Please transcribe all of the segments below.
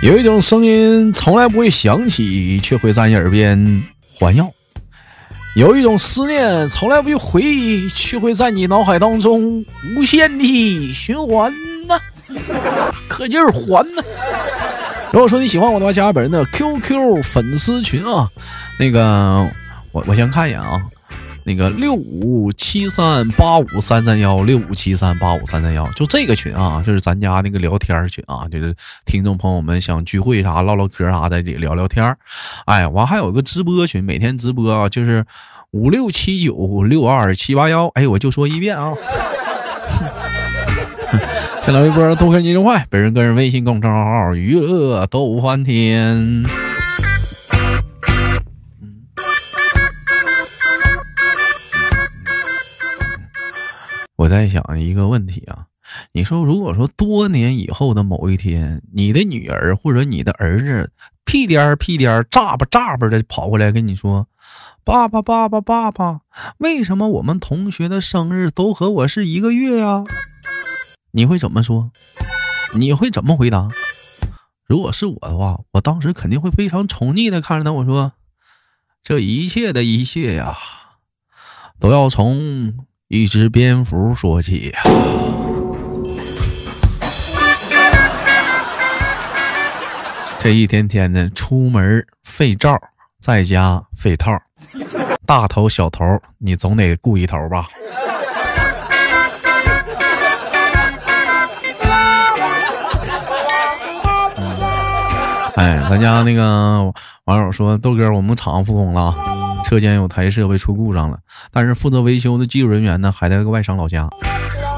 有一种声音从来不会响起，却会在你耳边环绕；有一种思念从来不会回忆，却会在你脑海当中无限的循环呢，可劲儿还呢。如果说你喜欢我的话，加本人的 QQ 粉丝群啊，那个我我先看一眼啊。那个六五七三八五三三幺六五七三八五三三幺，就这个群啊，就是咱家那个聊天群啊，就是听众朋友们想聚会啥唠唠嗑啥的，得聊聊天哎，完还有个直播群，每天直播啊，就是五六七九六二七八幺。哎，我就说一遍啊。先来一波豆哥你真坏，本人个人微信公众号娱乐逗翻天。我在想一个问题啊，你说如果说多年以后的某一天，你的女儿或者你的儿子屁颠儿屁颠儿、咋吧咋吧的跑过来跟你说：“爸爸爸爸爸爸，为什么我们同学的生日都和我是一个月呀？”你会怎么说？你会怎么回答？如果是我的话，我当时肯定会非常宠溺的看着他，我说：“这一切的一切呀，都要从……”一只蝙蝠说起呀，这一天天的出门费罩，在家费套，大头小头，你总得顾一头吧？哎，咱家那个网友说，豆哥，我们厂复工了。车间有台设备出故障了，但是负责维修的技术人员呢还在个外省老家。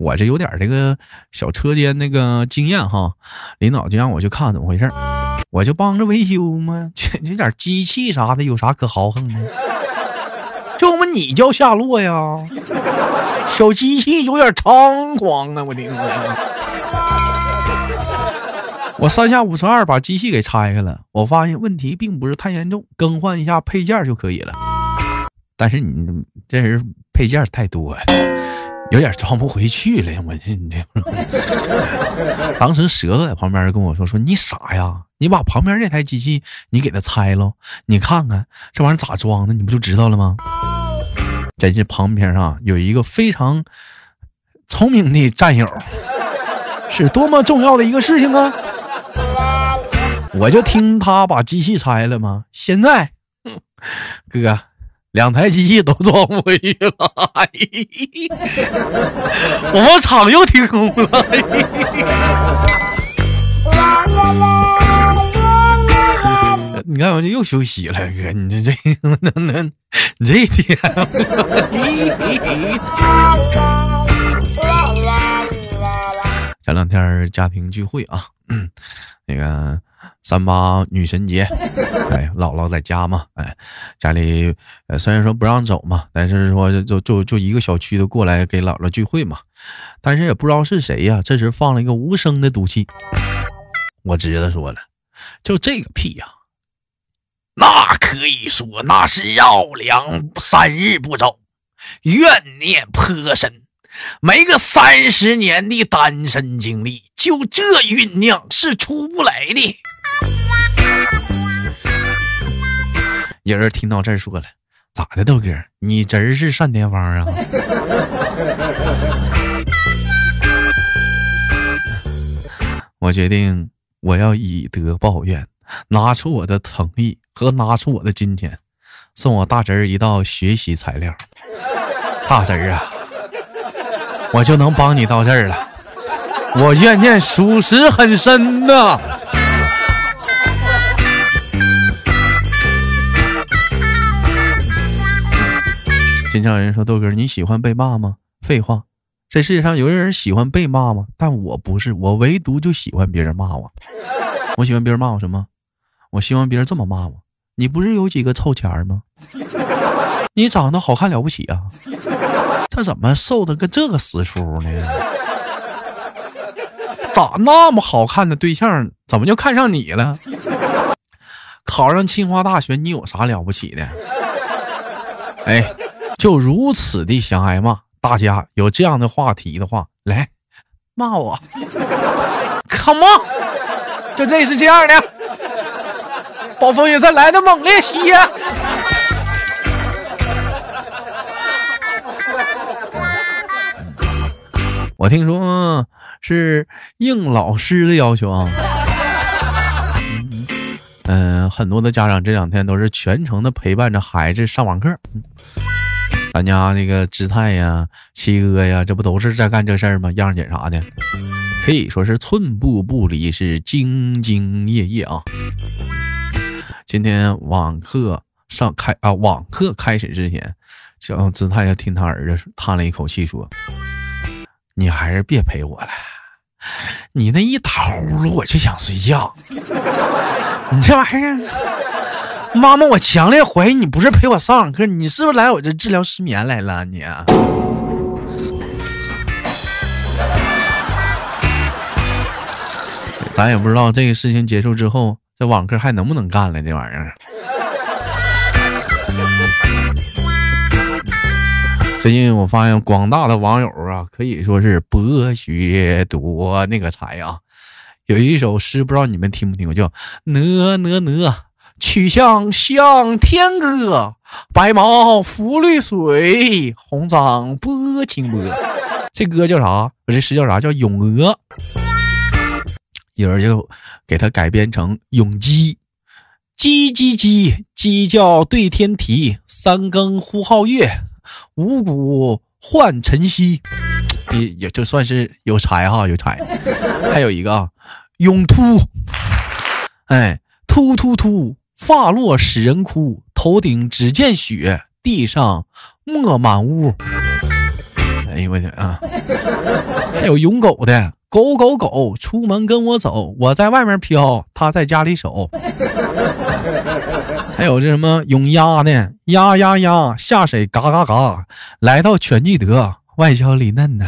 我这有点这个小车间那个经验哈，领导就让我去看看怎么回事我就帮着维修嘛。这这点机器啥的有啥可豪横的？就我们你叫夏洛呀？小机器有点猖狂啊！我的妈！我三下五除二把机器给拆开了，我发现问题并不是太严重，更换一下配件就可以了。但是你这人配件太多，有点装不回去了。我你这，当时舌头在旁边跟我说：“说你傻呀，你把旁边这台机器你给它拆了，你看看这玩意咋装的，你不就知道了吗？”在这旁边啊，有一个非常聪明的战友，是多么重要的一个事情啊！我就听他把机器拆了吗？现在，哥。两台机器都装不回去了，我们厂又停工了。你看，我这又休息了，哥，你这这能能，你这一天。前两天家庭聚会啊，那个。三八女神节，哎，姥姥在家嘛，哎，家里呃虽然说不让走嘛，但是说就就就一个小区的过来给姥姥聚会嘛，但是也不知道是谁呀，这时放了一个无声的赌气，我侄子说了，就这个屁呀，那可以说那是绕梁三日不走，怨念颇深，没个三十年的单身经历，就这酝酿是出不来的。有人听到这儿说了：“咋的，豆哥，你侄儿是单田芳啊？” 我决定，我要以德报怨，拿出我的诚意和拿出我的金钱，送我大侄儿一道学习材料。大侄儿啊，我就能帮你到这儿了。我怨念属实很深呐。经常有人说豆哥你喜欢被骂吗？废话，这世界上有人喜欢被骂吗？但我不是，我唯独就喜欢别人骂我。我喜欢别人骂我什么？我希望别人这么骂我：你不是有几个臭钱吗？你长得好看了不起啊？这怎么瘦的跟这个死叔呢？咋那么好看的对象，怎么就看上你了？考上清华大学，你有啥了不起的？哎。就如此的相爱吗？大家有这样的话题的话，来骂我，Come on！就类似这样的。暴风雨再来的猛烈些。我听说是应老师的要求啊。嗯，很多的家长这两天都是全程的陪伴着孩子上网课。咱家那个姿态呀、七哥呀，这不都是在干这事儿吗？样姐啥的，可以说是寸步不离，是兢兢业业啊。今天网课上开啊，网课开始之前，小姿态要听他儿子叹了一口气说：“你还是别陪我了，你那一打呼噜我就想睡觉。你这玩意儿。”妈妈，我强烈怀疑你不是陪我上网课，你是不是来我这治疗失眠来了？你，咱也不知道这个事情结束之后，这网课还能不能干了？这玩意儿。最近我发现广大的网友啊，可以说是博学多那个才啊。有一首诗，不知道你们听不听过，叫《哪哪哪》。曲项向天歌，白毛浮绿水，红掌拨清波。这歌叫啥？我这诗叫啥？叫《咏鹅》。有人就给它改编成《咏鸡》。鸡鸡鸡，鸡叫对天啼。三更呼皓月，五谷换晨曦。也也就算是有才哈，有才。还有一个《勇秃》。哎，秃秃秃。发落使人哭，头顶只见雪，地上沫满屋。哎呦我天啊！还有勇狗的，狗狗狗，出门跟我走，我在外面飘，他在家里守。还有这什么拥鸭的，鸭鸭鸭，下水嘎嘎嘎，来到全聚德，外焦里嫩的。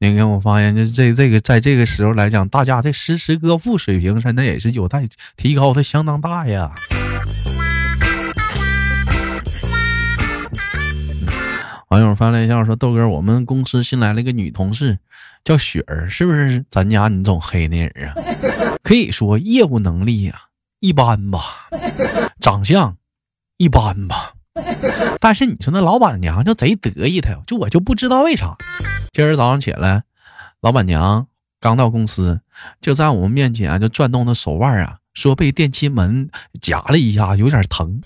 你看，我发现这这这个在这个时候来讲，大家这诗词歌赋水平真的也是有待提高的，相当大呀。网友发来一下说：“豆哥，我们公司新来了一个女同事，叫雪儿，是不是咱家你总黑那人啊？可以说业务能力呀一般吧，长相一般吧。”但是你说那老板娘就贼得意，她就我就不知道为啥。今儿早上起来，老板娘刚到公司，就在我们面前就转动那手腕啊，说被电梯门夹了一下，有点疼。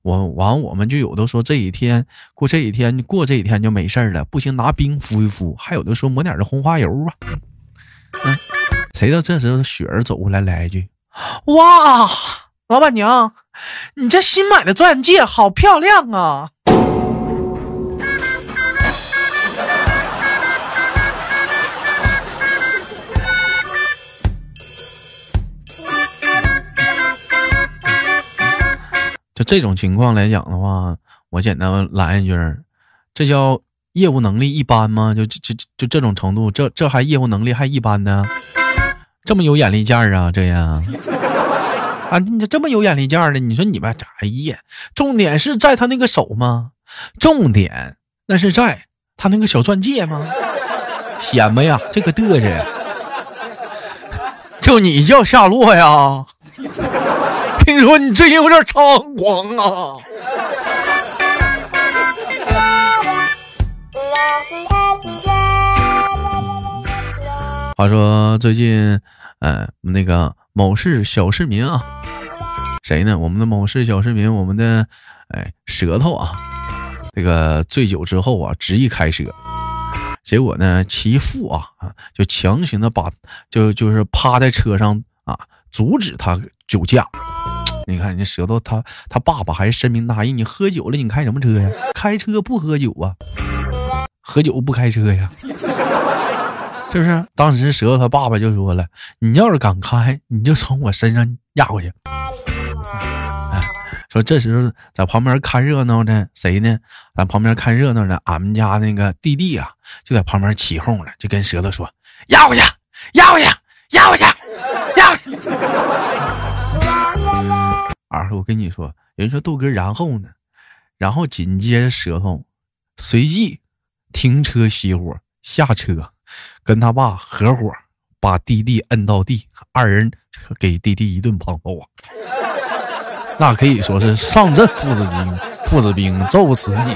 我完，我们就有的说这几天过这几天过这几天就没事了，不行拿冰敷一敷。还有的说抹点这红花油吧。嗯，谁知道这时候雪儿走过来来一句：“哇，老板娘。”你这新买的钻戒好漂亮啊！这种情况来讲的话，我简单来一句，这叫业务能力一般吗？就就就就这种程度，这这还业务能力还一般呢？这么有眼力见儿啊，这样。啊，你这这么有眼力见儿的，你说你吧，哎呀，重点是在他那个手吗？重点那是在他那个小钻戒吗？显摆呀，这个嘚瑟，就你叫夏洛呀？听说你最近有点猖狂啊？话说最近，嗯，那个某市小市民啊。谁呢？我们的某市小市民，我们的哎舌头啊，这个醉酒之后啊，执意开车，结果呢，其父啊啊就强行的把就就是趴在车上啊，阻止他酒驾。你看，你舌头，他他爸爸还是深明大义，你喝酒了，你开什么车呀？开车不喝酒啊，喝酒不开车呀，是不是？当时舌头他爸爸就说了，你要是敢开，你就从我身上压过去。说这时候在旁边看热闹的谁呢？在旁边看热闹的俺们家那个弟弟啊，就在旁边起哄了，就跟舌头说：“压过去，压过去，压过去，压过去！”儿，我跟你说，人说豆哥，然后呢？然后紧接着舌头随即停车熄火下车，跟他爸合伙把弟弟摁到地，二人给弟弟一顿胖揍啊！那可以说是上阵父子兵，父子兵揍不死你，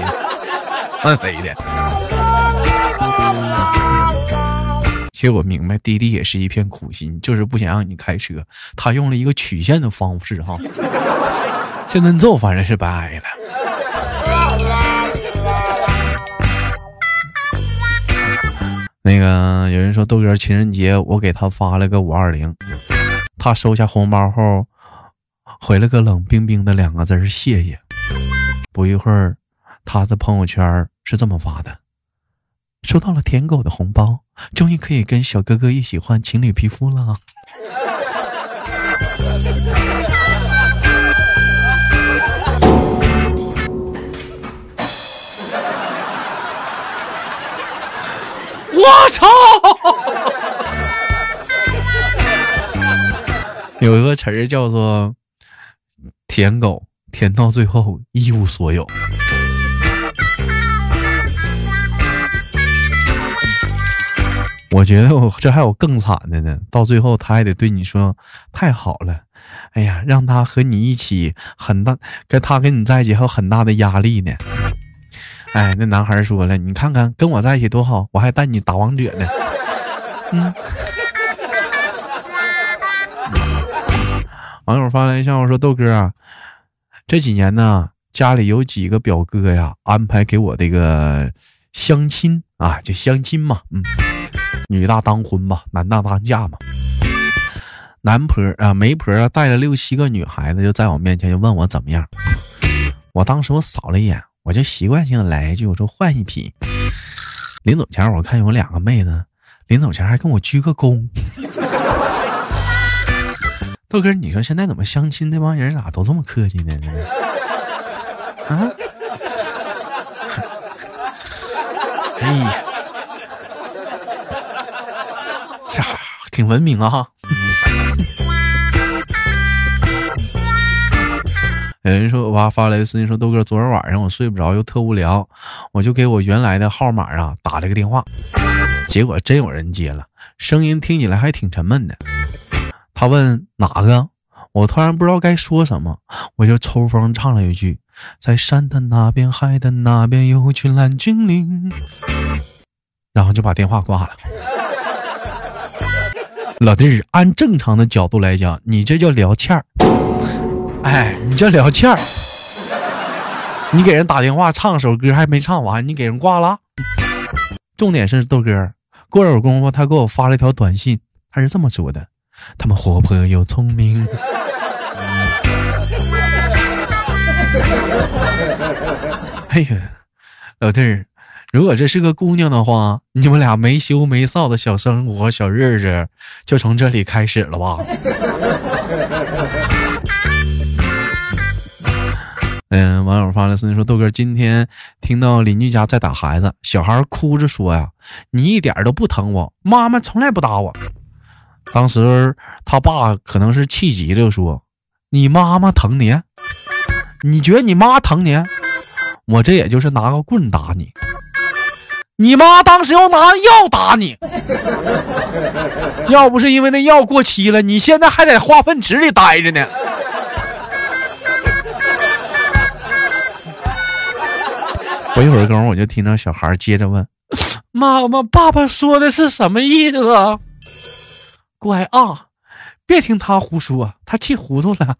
看谁的？其实我明白，弟弟也是一片苦心，就是不想让你开车，他用了一个曲线的方式哈。现在揍反正是白挨了。那个有人说豆哥情人节我给他发了个五二零，他收下红包后回了个冷冰冰的两个字谢谢。不一会儿，他的朋友圈是这么发的：收到了舔狗的红包，终于可以跟小哥哥一起换情侣皮肤了。我操！有一个词儿叫做“舔狗”，舔到最后一无所有。我觉得我这还有更惨的呢，到最后他还得对你说：“太好了，哎呀，让他和你一起很大，跟他跟你在一起还有很大的压力呢。”哎，那男孩说了：“你看看跟我在一起多好，我还带你打王者呢。”嗯。网友发来一笑说：“豆哥，这几年呢，家里有几个表哥呀，安排给我这个相亲啊，就相亲嘛，嗯，女大当婚吧，男大当嫁嘛。男婆啊，媒婆带了六七个女孩子，就在我面前就问我怎么样。我当时我扫了一眼。”我就习惯性的来一句，我说换一批。临走前我看有两个妹子，临走前还跟我鞠个躬。豆哥，你说现在怎么相亲那帮人咋都这么客气呢？啊？哎呀，这挺文明啊。有人说，我爸发来私信说：“豆哥，昨天晚上我睡不着，又特无聊，我就给我原来的号码啊打了个电话，结果真有人接了，声音听起来还挺沉闷的。他问哪个，我突然不知道该说什么，我就抽风唱了一句：在山的那边，海的那边，有群蓝精灵。然后就把电话挂了。老弟儿，按正常的角度来讲，你这叫聊天儿。”哎，你这聊天儿，你给人打电话唱首歌还没唱完，你给人挂了。重点是豆哥，过会儿功夫他给我发了一条短信，他是这么说的：他们活泼又聪明。哎呀，老弟儿，如果这是个姑娘的话，你们俩没羞没臊的小生活、小日子就从这里开始了吧？嗯，网友发来私信说：“豆哥，今天听到邻居家在打孩子，小孩哭着说呀，你一点都不疼我，妈妈从来不打我。当时他爸可能是气急了，说：你妈妈疼你？你觉得你妈疼你？我这也就是拿个棍打你，你妈当时要拿药打你，要不是因为那药过期了，你现在还在化粪池里待着呢。”我一会儿功夫，我就听到小孩接着问：“ 妈妈，爸爸说的是什么意思啊？”乖啊，别听他胡说，他气糊涂了。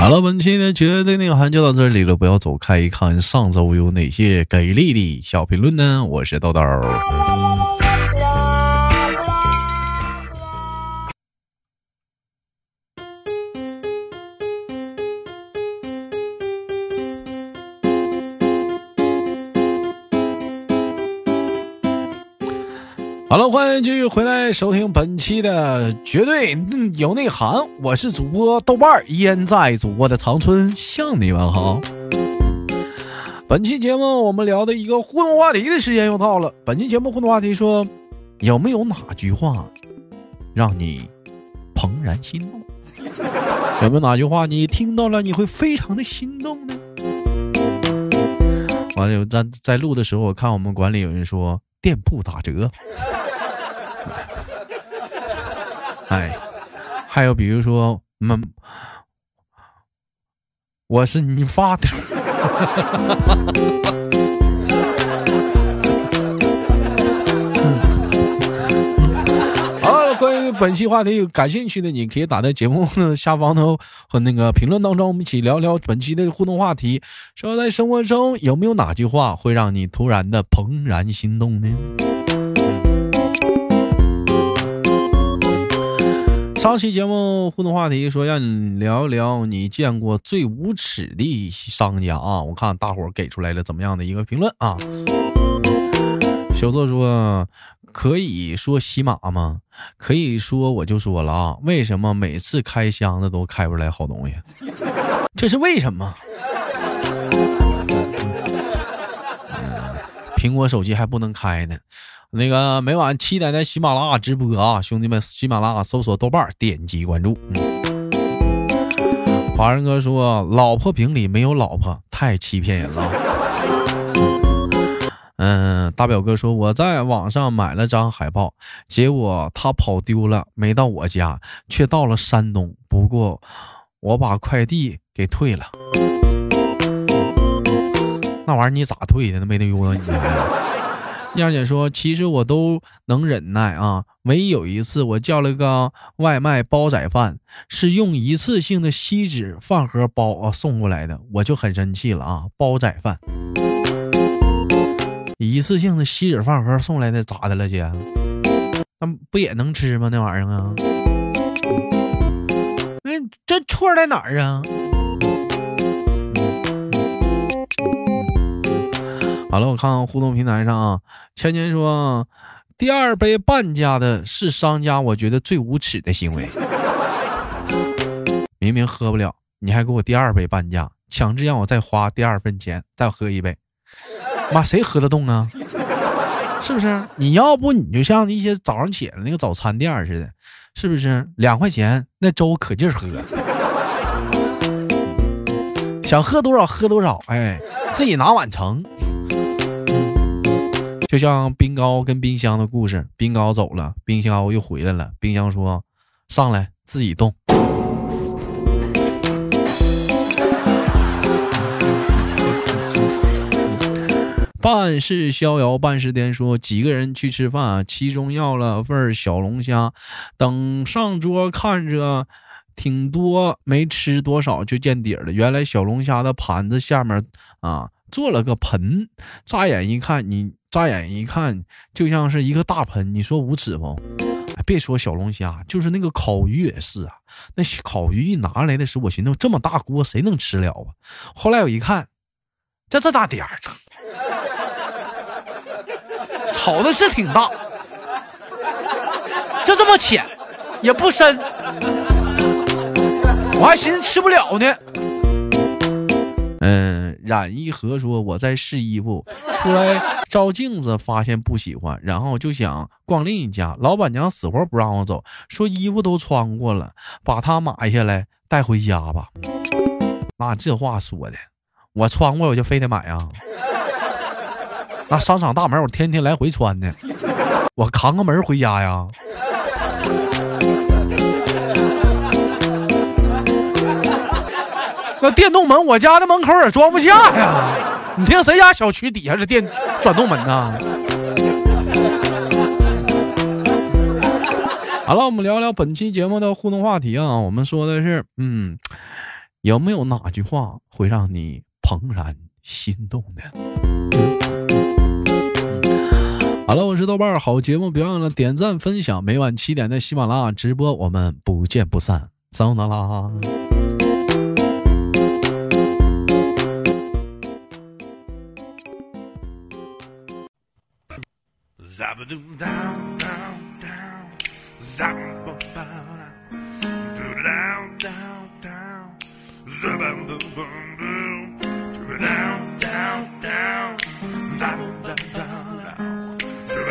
好了，本期的绝对内涵就到这里了，不要走开，一看上周有哪些给力的小评论呢？我是豆豆。好了，欢迎继续回来收听本期的绝对有内涵。我是主播豆瓣儿，依然在祖国的长春向你问好。本期节目我们聊的一个互动话题的时间又到了。本期节目互动话题说：有没有哪句话让你怦然心动？有没有哪句话你听到了你会非常的心动呢？完了，在在录的时候，我看我们管理有人说店铺打折。哎，还有比如说，嗯，我是你发的。本期话题有感兴趣的，你可以打在节目的下方的和那个评论当中，我们一起聊聊本期的互动话题。说在生活中有没有哪句话会让你突然的怦然心动呢？上期节目互动话题说让你聊聊你见过最无耻的商家啊！我看大伙给出来了怎么样的一个评论啊？小作说。可以说喜马吗？可以说我就说了啊，为什么每次开箱子都开不出来好东西？这是为什么？苹果手机还不能开呢。那个每晚七点在喜马拉雅直播啊，兄弟们，喜马拉雅搜索豆瓣，点击关注。华人哥说，老婆饼里没有老婆，太欺骗人了。嗯，大表哥说我在网上买了张海报，结果他跑丢了，没到我家，却到了山东。不过我把快递给退了。那玩意儿你咋退的？那没得邮到你家呀？燕姐说，其实我都能忍耐啊，唯有一次我叫了个外卖煲仔饭，是用一次性的锡纸饭盒包啊送过来的，我就很生气了啊，煲仔饭。一次性的锡纸饭盒送来的咋的了姐？那不也能吃吗？那玩意儿啊？那这错在哪儿啊？好了，我看看互动平台上啊，芊芊说，第二杯半价的是商家，我觉得最无耻的行为。明明喝不了，你还给我第二杯半价，强制让我再花第二份钱再喝一杯。妈，谁喝得动啊？是不是？你要不你就像一些早上起来那个早餐店似的，是不是？两块钱那粥可劲喝，想喝多少喝多少，哎，自己拿碗盛。就像冰糕跟冰箱的故事，冰糕走了，冰箱又回来了。冰箱说：“上来自己动。”半是逍遥，半是颠。说几个人去吃饭，其中要了份小龙虾，等上桌看着挺多，没吃多少就见底了。原来小龙虾的盘子下面啊做了个盆，乍眼一看，你乍眼一看就像是一个大盆。你说无耻不？别说小龙虾，就是那个烤鱼也是啊。那烤鱼一拿来的时候，我寻思这么大锅谁能吃了啊？后来我一看，这这大点儿。好的是挺大，就这么浅，也不深，我还寻思吃不了呢。嗯，冉一和说我在试衣服，出来照镜子发现不喜欢，然后就想逛另一家，老板娘死活不让我走，说衣服都穿过了，把它买下来带回家吧。妈，这话说的，我穿过我就非得买啊。那商场大门我天天来回穿呢，我扛个门回家呀。那电动门我家的门口也装不下呀。你听谁家小区底下是电转动门呢？好了，我们聊聊本期节目的互动话题啊。我们说的是，嗯，有没有哪句话会让你怦然心动的？好了，我是豆瓣儿。好节目表演了，点赞分享。每晚七点的喜马拉雅直播，我们不见不散。